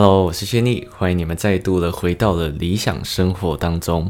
Hello，我是轩尼，欢迎你们再度的回到了理想生活当中。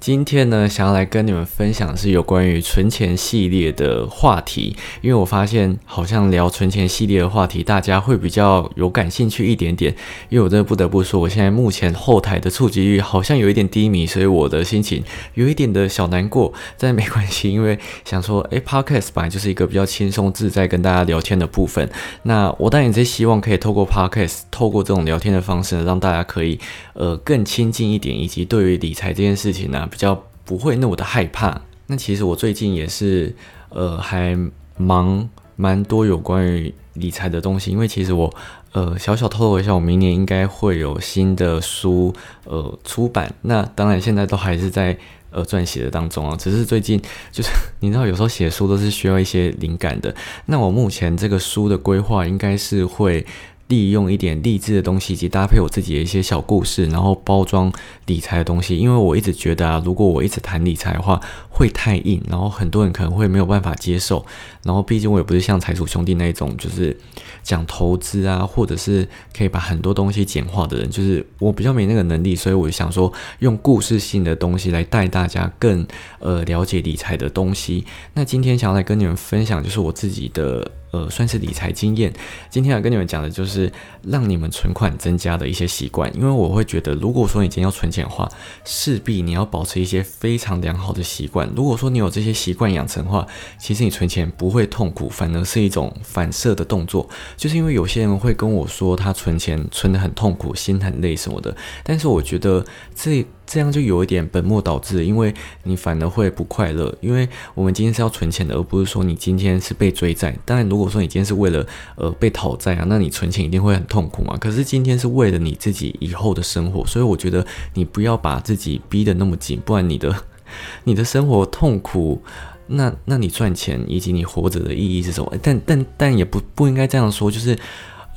今天呢，想要来跟你们分享是有关于存钱系列的话题，因为我发现好像聊存钱系列的话题，大家会比较有感兴趣一点点。因为我真的不得不说，我现在目前后台的触及率好像有一点低迷，所以我的心情有一点的小难过。但没关系，因为想说，诶 p o d c a s t 本来就是一个比较轻松自在跟大家聊天的部分。那我当然也是希望可以透过 Podcast，透过这种聊天的方式呢，让大家可以呃更亲近一点，以及对于理财这件事情呢。比较不会那么的害怕。那其实我最近也是，呃，还忙蛮多有关于理财的东西。因为其实我，呃，小小透露一下，我明年应该会有新的书，呃，出版。那当然现在都还是在呃撰写的当中啊。只是最近就是你知道，有时候写书都是需要一些灵感的。那我目前这个书的规划应该是会。利用一点励志的东西，以及搭配我自己的一些小故事，然后包装理财的东西。因为我一直觉得啊，如果我一直谈理财的话，会太硬，然后很多人可能会没有办法接受。然后毕竟我也不是像财主兄弟那一种，就是讲投资啊，或者是可以把很多东西简化的人，就是我比较没那个能力，所以我就想说，用故事性的东西来带大家更呃了解理财的东西。那今天想要来跟你们分享，就是我自己的。呃，算是理财经验。今天要跟你们讲的就是让你们存款增加的一些习惯。因为我会觉得，如果说你今天要存钱的话，势必你要保持一些非常良好的习惯。如果说你有这些习惯养成的话，其实你存钱不会痛苦，反而是一种反射的动作。就是因为有些人会跟我说，他存钱存得很痛苦，心很累什么的。但是我觉得这。这样就有一点本末倒置，因为你反而会不快乐。因为我们今天是要存钱的，而不是说你今天是被追债。当然，如果说你今天是为了呃被讨债啊，那你存钱一定会很痛苦嘛。可是今天是为了你自己以后的生活，所以我觉得你不要把自己逼得那么紧，不然你的 你的生活痛苦，那那你赚钱以及你活着的意义是什么？但但但也不不应该这样说，就是。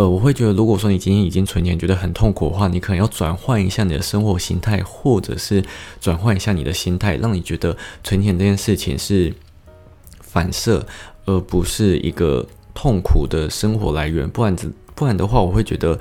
呃，我会觉得，如果说你今天已经存钱，觉得很痛苦的话，你可能要转换一下你的生活形态，或者是转换一下你的心态，让你觉得存钱这件事情是反射，而不是一个痛苦的生活来源。不然，不然的话，我会觉得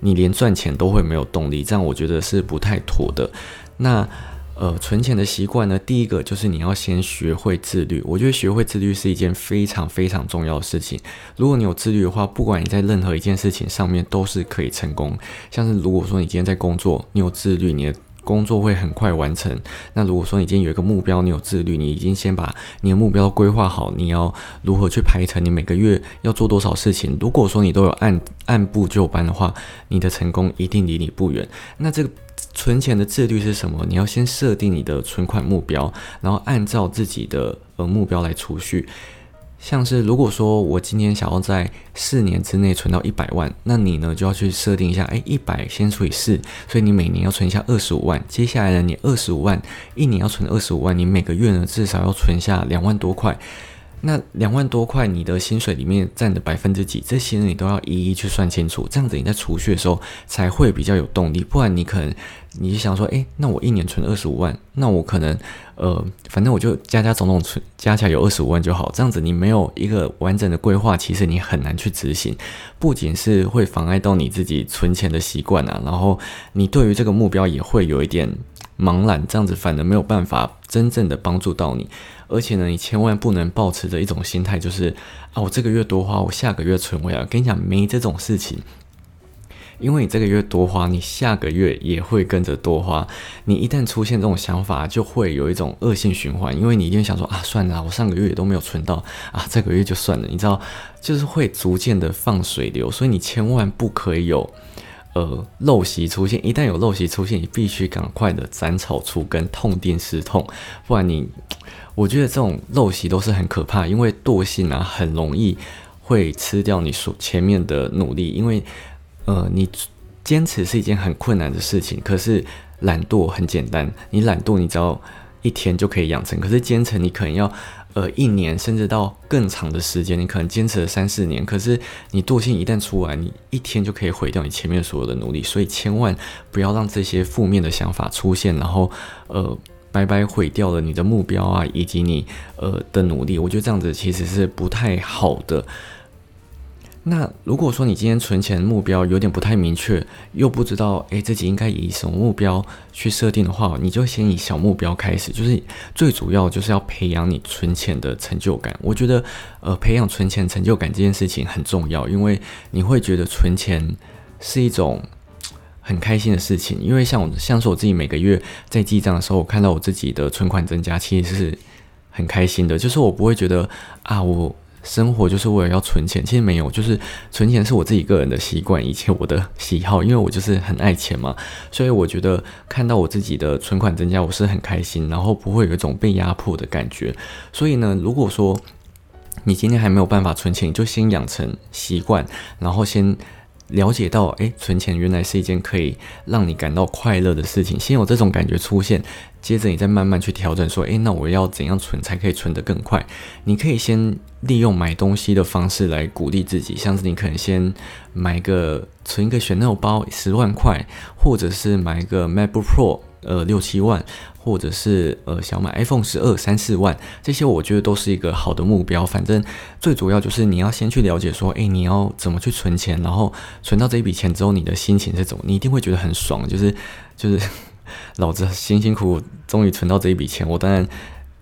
你连赚钱都会没有动力，这样我觉得是不太妥的。那。呃，存钱的习惯呢，第一个就是你要先学会自律。我觉得学会自律是一件非常非常重要的事情。如果你有自律的话，不管你在任何一件事情上面都是可以成功。像是如果说你今天在工作，你有自律，你的工作会很快完成。那如果说你今天有一个目标，你有自律，你已经先把你的目标规划好，你要如何去排程，你每个月要做多少事情。如果说你都有按按部就班的话，你的成功一定离你不远。那这个。存钱的自律是什么？你要先设定你的存款目标，然后按照自己的呃目标来储蓄。像是如果说我今天想要在四年之内存到一百万，那你呢就要去设定一下，哎，一百先除以四，所以你每年要存下二十五万。接下来呢，你二十五万一年要存二十五万，你每个月呢至少要存下两万多块。那两万多块，你的薪水里面占的百分之几？这些你都要一一去算清楚，这样子你在储蓄的时候才会比较有动力。不然你可能你想说，诶，那我一年存二十五万，那我可能呃，反正我就加加总总存加起来有二十五万就好。这样子你没有一个完整的规划，其实你很难去执行，不仅是会妨碍到你自己存钱的习惯啊，然后你对于这个目标也会有一点茫然，这样子反而没有办法真正的帮助到你。而且呢，你千万不能抱持着一种心态，就是啊，我这个月多花，我下个月存回来。跟你讲，没这种事情，因为你这个月多花，你下个月也会跟着多花。你一旦出现这种想法，就会有一种恶性循环，因为你一定想说啊，算了，我上个月也都没有存到啊，这个月就算了。你知道，就是会逐渐的放水流，所以你千万不可以有呃陋习出现。一旦有陋习出现，你必须赶快的斩草除根，痛定思痛，不然你。我觉得这种陋习都是很可怕，因为惰性啊，很容易会吃掉你所前面的努力。因为，呃，你坚持是一件很困难的事情，可是懒惰很简单。你懒惰，你只要一天就可以养成。可是坚持，你可能要呃一年，甚至到更长的时间。你可能坚持了三四年，可是你惰性一旦出来，你一天就可以毁掉你前面所有的努力。所以千万不要让这些负面的想法出现，然后呃。白白毁掉了你的目标啊，以及你呃的努力，我觉得这样子其实是不太好的。那如果说你今天存钱目标有点不太明确，又不知道诶自己应该以什么目标去设定的话，你就先以小目标开始，就是最主要就是要培养你存钱的成就感。我觉得，呃，培养存钱成就感这件事情很重要，因为你会觉得存钱是一种很开心的事情。因为像我，像是我自己每个月在记账的时候，我看到我自己的存款增加，其实是很开心的。就是我不会觉得啊，我。生活就是为了要存钱，其实没有，就是存钱是我自己个人的习惯，以及我的喜好，因为我就是很爱钱嘛，所以我觉得看到我自己的存款增加，我是很开心，然后不会有一种被压迫的感觉。所以呢，如果说你今天还没有办法存钱，你就先养成习惯，然后先。了解到，诶，存钱原来是一件可以让你感到快乐的事情。先有这种感觉出现，接着你再慢慢去调整，说，诶，那我要怎样存才可以存得更快？你可以先利用买东西的方式来鼓励自己，像是你可能先买个存一个选那包十万块，或者是买一个 MacBook Pro，呃，六七万。或者是呃想买 iPhone 十二三四万，这些我觉得都是一个好的目标。反正最主要就是你要先去了解说，诶，你要怎么去存钱，然后存到这一笔钱之后，你的心情是怎么？你一定会觉得很爽，就是就是 老子辛辛苦苦终于存到这一笔钱，我当然。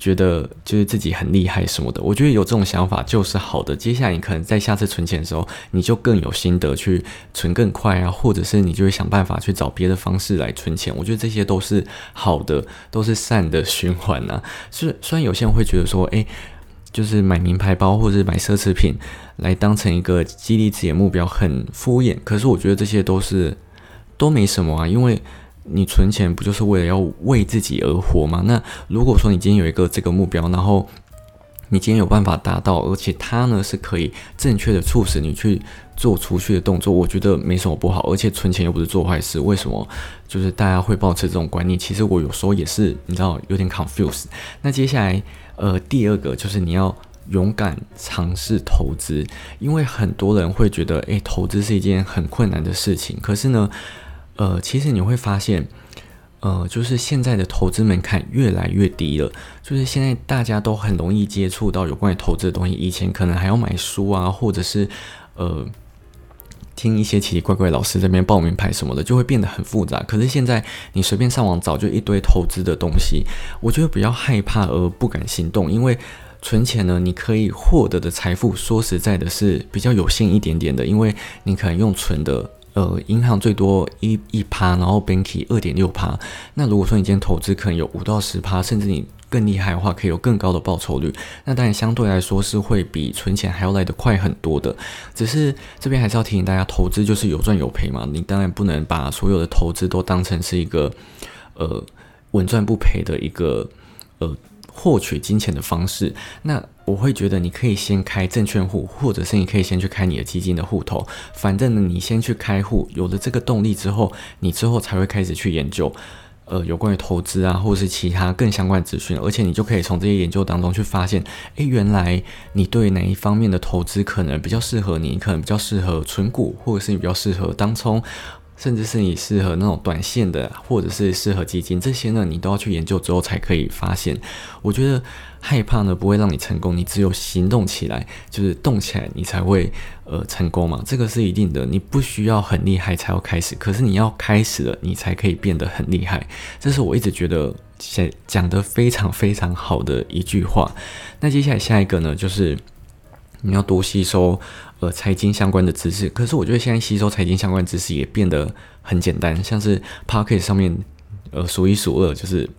觉得就是自己很厉害什么的，我觉得有这种想法就是好的。接下来你可能在下次存钱的时候，你就更有心得去存更快啊，或者是你就会想办法去找别的方式来存钱。我觉得这些都是好的，都是善的循环呐。是虽然有些人会觉得说，诶，就是买名牌包或者买奢侈品来当成一个激励自己的目标很敷衍，可是我觉得这些都是都没什么啊，因为。你存钱不就是为了要为自己而活吗？那如果说你今天有一个这个目标，然后你今天有办法达到，而且它呢是可以正确的促使你去做储蓄的动作，我觉得没什么不好。而且存钱又不是做坏事，为什么就是大家会保持这种观念？其实我有时候也是，你知道有点 confused。那接下来，呃，第二个就是你要勇敢尝试投资，因为很多人会觉得，诶，投资是一件很困难的事情，可是呢。呃，其实你会发现，呃，就是现在的投资门槛越来越低了。就是现在大家都很容易接触到有关于投资的东西。以前可能还要买书啊，或者是呃听一些奇奇怪怪老师这边报名牌什么的，就会变得很复杂。可是现在你随便上网找，就一堆投资的东西。我觉得比较害怕而不敢行动，因为存钱呢，你可以获得的财富，说实在的是比较有限一点点的，因为你可能用存的。呃，银行最多一一趴，然后 Banky 二点六趴。那如果说你今天投资可能有五到十趴，甚至你更厉害的话，可以有更高的报酬率。那当然相对来说是会比存钱还要来得快很多的。只是这边还是要提醒大家，投资就是有赚有赔嘛。你当然不能把所有的投资都当成是一个呃稳赚不赔的一个呃。获取金钱的方式，那我会觉得你可以先开证券户，或者是你可以先去开你的基金的户头。反正呢，你先去开户，有了这个动力之后，你之后才会开始去研究，呃，有关于投资啊，或者是其他更相关资讯。而且你就可以从这些研究当中去发现，诶，原来你对哪一方面的投资可能比较适合你，可能比较适合存股，或者是你比较适合当冲。甚至是你适合那种短线的，或者是适合基金，这些呢，你都要去研究之后才可以发现。我觉得害怕呢不会让你成功，你只有行动起来，就是动起来，你才会呃成功嘛。这个是一定的，你不需要很厉害才要开始，可是你要开始了，你才可以变得很厉害。这是我一直觉得讲讲的非常非常好的一句话。那接下来下一个呢，就是你要多吸收。呃，财经相关的知识，可是我觉得现在吸收财经相关知识也变得很简单，像是 p a r k e t 上面，呃，数一数二就是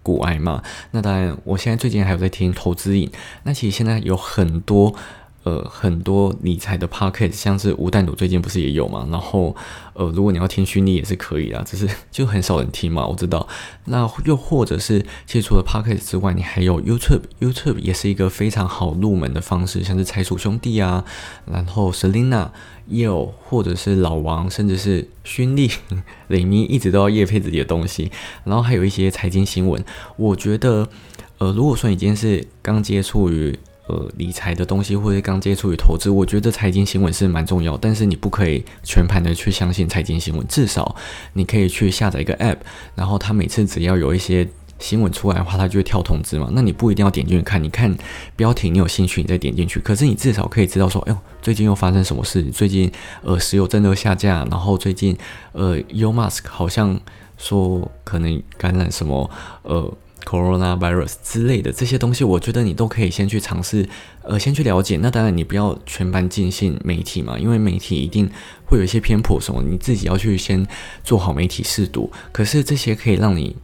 股癌嘛。那当然，我现在最近还有在听投资影，那其实现在有很多。呃，很多理财的 podcast，像是吴淡如最近不是也有嘛？然后，呃，如果你要听虚拟也是可以啊，只是 就很少人听嘛，我知道。那又或者是，其实除了 podcast 之外，你还有 YouTube，YouTube 也是一个非常好入门的方式，像是财鼠兄弟啊，然后 Selina 也有，或者是老王，甚至是勋利、雷咪，一直都要夜配自己的东西。然后还有一些财经新闻，我觉得，呃，如果说你今天是刚接触于。呃，理财的东西或者刚接触于投资，我觉得财经新闻是蛮重要，但是你不可以全盘的去相信财经新闻，至少你可以去下载一个 app，然后它每次只要有一些新闻出来的话，它就会跳通知嘛。那你不一定要点进去看，你看标题你有兴趣，你再点进去。可是你至少可以知道说，哎呦，最近又发生什么事？最近呃，石油真的下架，然后最近呃，Elon Musk 好像说可能感染什么呃。Coronavirus 之类的这些东西，我觉得你都可以先去尝试，呃，先去了解。那当然，你不要全盘尽信媒体嘛，因为媒体一定会有一些偏颇什么，你自己要去先做好媒体试读。可是这些可以让你。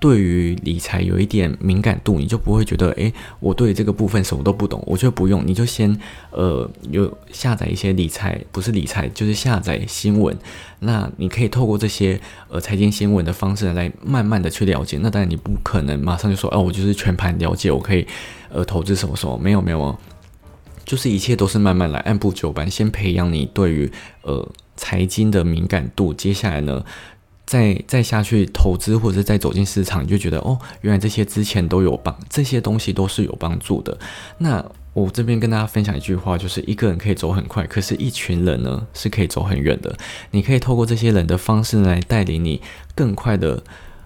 对于理财有一点敏感度，你就不会觉得，诶，我对这个部分什么都不懂，我就不用，你就先，呃，有下载一些理财，不是理财，就是下载新闻。那你可以透过这些呃财经新闻的方式来慢慢的去了解。那当然你不可能马上就说，哦，我就是全盘了解，我可以，呃，投资什么什么，没有没有，就是一切都是慢慢来，按部就班，先培养你对于呃财经的敏感度。接下来呢？再再下去投资，或者是再走进市场，你就觉得哦，原来这些之前都有帮，这些东西都是有帮助的。那我这边跟大家分享一句话，就是一个人可以走很快，可是一群人呢是可以走很远的。你可以透过这些人的方式来带领你更快的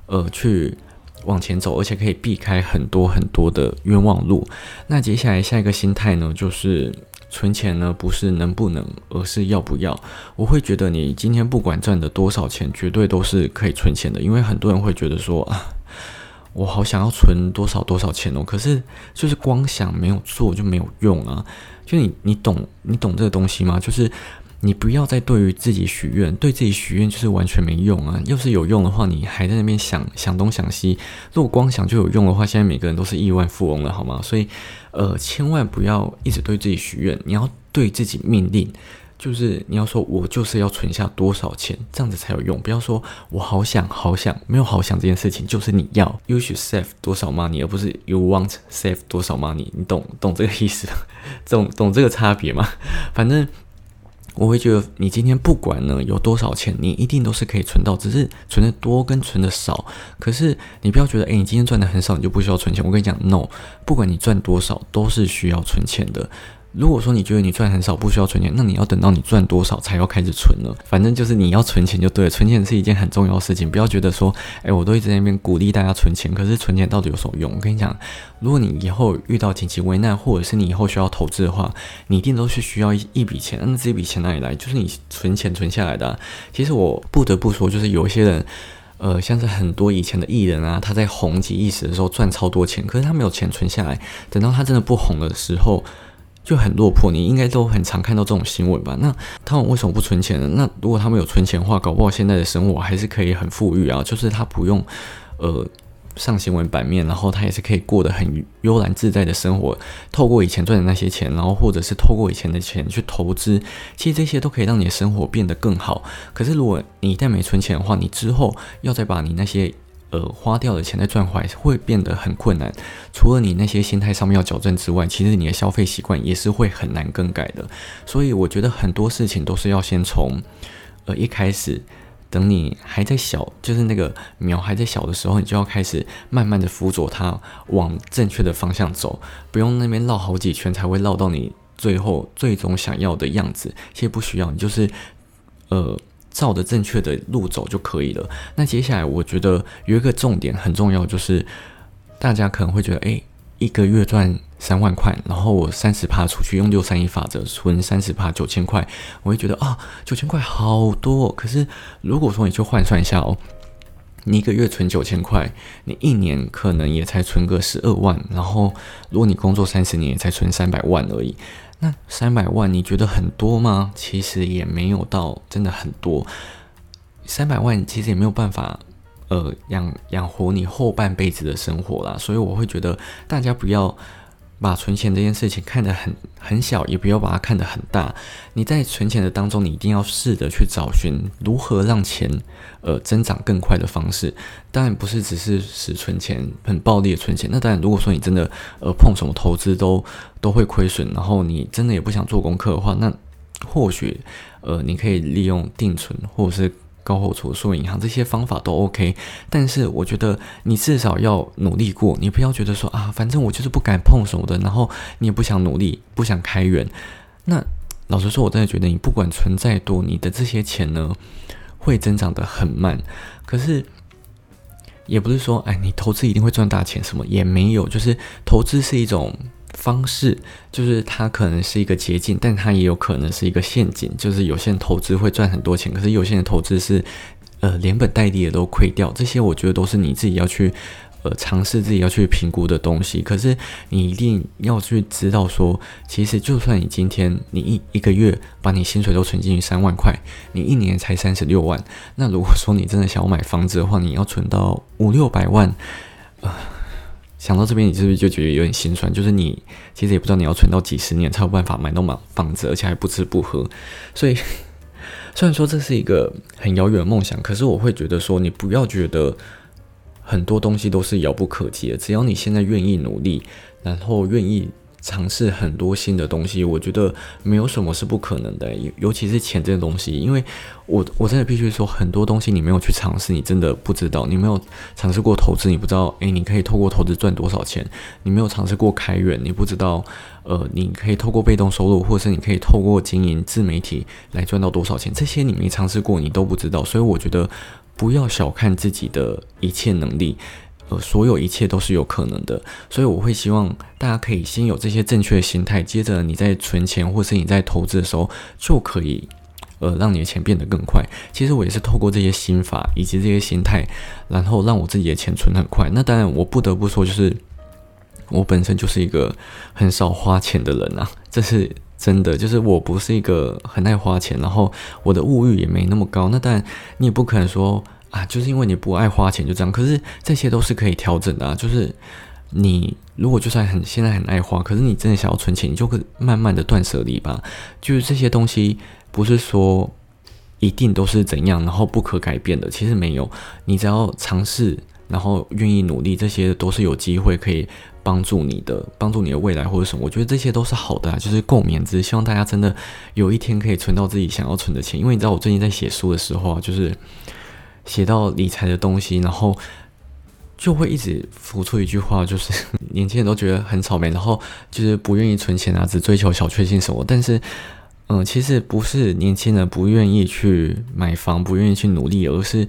呃去往前走，而且可以避开很多很多的冤枉路。那接下来下一个心态呢，就是。存钱呢，不是能不能，而是要不要。我会觉得你今天不管赚的多少钱，绝对都是可以存钱的。因为很多人会觉得说啊，我好想要存多少多少钱哦，可是就是光想没有做就没有用啊。就你你懂你懂这个东西吗？就是。你不要再对于自己许愿，对自己许愿就是完全没用啊！要是有用的话，你还在那边想想东想西。如果光想就有用的话，现在每个人都是亿万富翁了，好吗？所以，呃，千万不要一直对自己许愿，你要对自己命令，就是你要说我就是要存下多少钱，这样子才有用。不要说我好想好想，没有好想这件事情，就是你要 you should save 多少 money，而不是 you want save 多少 money。你懂懂这个意思？懂懂这个差别吗？反正。我会觉得，你今天不管呢有多少钱，你一定都是可以存到，只是存的多跟存的少。可是你不要觉得，诶，你今天赚的很少，你就不需要存钱。我跟你讲，no，不管你赚多少，都是需要存钱的。如果说你觉得你赚很少不需要存钱，那你要等到你赚多少才要开始存了。反正就是你要存钱就对了，存钱是一件很重要的事情。不要觉得说，哎，我都一直在那边鼓励大家存钱，可是存钱到底有什么用？我跟你讲，如果你以后遇到紧急危难，或者是你以后需要投资的话，你一定都是需要一一笔钱。那这笔钱哪里来？就是你存钱存下来的。其实我不得不说，就是有一些人，呃，像是很多以前的艺人啊，他在红极一时的时候赚超多钱，可是他没有钱存下来，等到他真的不红的时候。就很落魄，你应该都很常看到这种新闻吧？那他们为什么不存钱呢？那如果他们有存钱的话，搞不好现在的生活还是可以很富裕啊。就是他不用呃上新闻版面，然后他也是可以过得很悠然自在的生活。透过以前赚的那些钱，然后或者是透过以前的钱去投资，其实这些都可以让你的生活变得更好。可是如果你一旦没存钱的话，你之后要再把你那些。呃，花掉的钱再赚回来会变得很困难。除了你那些心态上面要矫正之外，其实你的消费习惯也是会很难更改的。所以我觉得很多事情都是要先从呃一开始，等你还在小，就是那个苗还在小的时候，你就要开始慢慢的辅佐它往正确的方向走，不用那边绕好几圈才会绕到你最后最终想要的样子。其实不需要，你就是呃。照着正确的路走就可以了。那接下来，我觉得有一个重点很重要，就是大家可能会觉得，诶，一个月赚三万块，然后我三十趴出去用六三一法则存三十趴九千块，我会觉得啊，九千块好多。可是如果说你就换算一下哦，你一个月存九千块，你一年可能也才存个十二万，然后如果你工作三十年，也才存三百万而已。那三百万你觉得很多吗？其实也没有到真的很多。三百万其实也没有办法，呃，养养活你后半辈子的生活啦。所以我会觉得大家不要。把存钱这件事情看得很很小，也不要把它看得很大。你在存钱的当中，你一定要试着去找寻如何让钱呃增长更快的方式。当然不是只是使存钱很暴力的存钱。那当然，如果说你真的呃碰什么投资都都会亏损，然后你真的也不想做功课的话，那或许呃你可以利用定存或者是。高后储蓄银行这些方法都 OK，但是我觉得你至少要努力过，你不要觉得说啊，反正我就是不敢碰什么的，然后你也不想努力，不想开源。那老实说，我真的觉得你不管存再多，你的这些钱呢会增长的很慢。可是也不是说，哎，你投资一定会赚大钱，什么也没有。就是投资是一种方式，就是它可能是一个捷径，但它也有可能是一个陷阱。就是有些人投资会赚很多钱，可是有些人投资是，呃，连本带利的都亏掉。这些我觉得都是你自己要去。呃，尝试自己要去评估的东西，可是你一定要去知道说，其实就算你今天你一一个月把你薪水都存进去三万块，你一年才三十六万，那如果说你真的想要买房子的话，你要存到五六百万，啊，想到这边你是不是就觉得有点心酸？就是你其实也不知道你要存到几十年才有办法买到房子，而且还不吃不喝，所以 虽然说这是一个很遥远的梦想，可是我会觉得说，你不要觉得。很多东西都是遥不可及的，只要你现在愿意努力，然后愿意尝试很多新的东西，我觉得没有什么是不可能的。尤尤其是钱这个东西，因为我我真的必须说，很多东西你没有去尝试，你真的不知道。你没有尝试过投资，你不知道，诶，你可以透过投资赚多少钱？你没有尝试过开源，你不知道，呃，你可以透过被动收入，或者是你可以透过经营自媒体来赚到多少钱？这些你没尝试过，你都不知道。所以我觉得。不要小看自己的一切能力，呃，所有一切都是有可能的。所以我会希望大家可以先有这些正确的心态，接着你在存钱或是你在投资的时候，就可以呃让你的钱变得更快。其实我也是透过这些心法以及这些心态，然后让我自己的钱存很快。那当然，我不得不说，就是我本身就是一个很少花钱的人啊，这是。真的就是我不是一个很爱花钱，然后我的物欲也没那么高。那当然你也不可能说啊，就是因为你不爱花钱就这样。可是这些都是可以调整的啊。就是你如果就算很现在很爱花，可是你真的想要存钱，你就会慢慢的断舍离吧。就是这些东西不是说一定都是怎样，然后不可改变的。其实没有，你只要尝试，然后愿意努力，这些都是有机会可以。帮助你的，帮助你的未来或者什么，我觉得这些都是好的，就是共勉之。希望大家真的有一天可以存到自己想要存的钱。因为你知道，我最近在写书的时候啊，就是写到理财的东西，然后就会一直浮出一句话，就是 年轻人都觉得很草莓，然后就是不愿意存钱啊，只追求小确幸什么。但是，嗯，其实不是年轻人不愿意去买房，不愿意去努力，而是。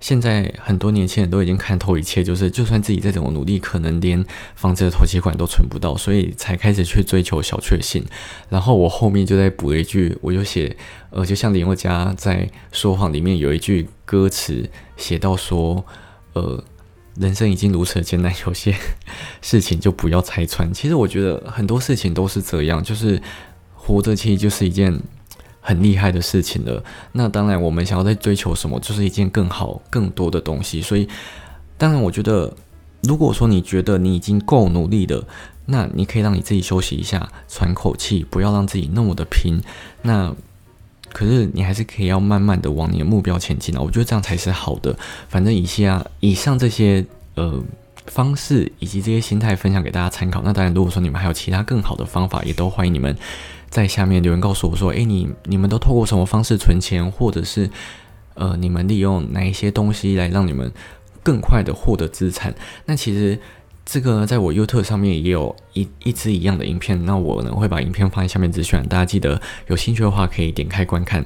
现在很多年轻人都已经看透一切，就是就算自己再怎么努力，可能连房子的头期款都存不到，所以才开始去追求小确幸。然后我后面就在补了一句，我就写，呃，就像林宥嘉在说谎里面有一句歌词写到说，呃，人生已经如此艰难，有些事情就不要拆穿。其实我觉得很多事情都是这样，就是活着其实就是一件。很厉害的事情了。那当然，我们想要在追求什么，就是一件更好、更多的东西。所以，当然，我觉得，如果说你觉得你已经够努力了，那你可以让你自己休息一下，喘口气，不要让自己那么的拼。那可是你还是可以要慢慢的往你的目标前进啊。我觉得这样才是好的。反正以下以上这些呃方式以及这些心态分享给大家参考。那当然，如果说你们还有其他更好的方法，也都欢迎你们。在下面留言告诉我说：“诶，你你们都透过什么方式存钱，或者是呃，你们利用哪一些东西来让你们更快的获得资产？那其实这个呢在我 YouTube 上面也有一一支一样的影片，那我呢会把影片放在下面资讯，大家记得有兴趣的话可以点开观看。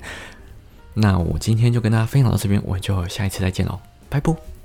那我今天就跟大家分享到这边，我就下一次再见喽，拜拜。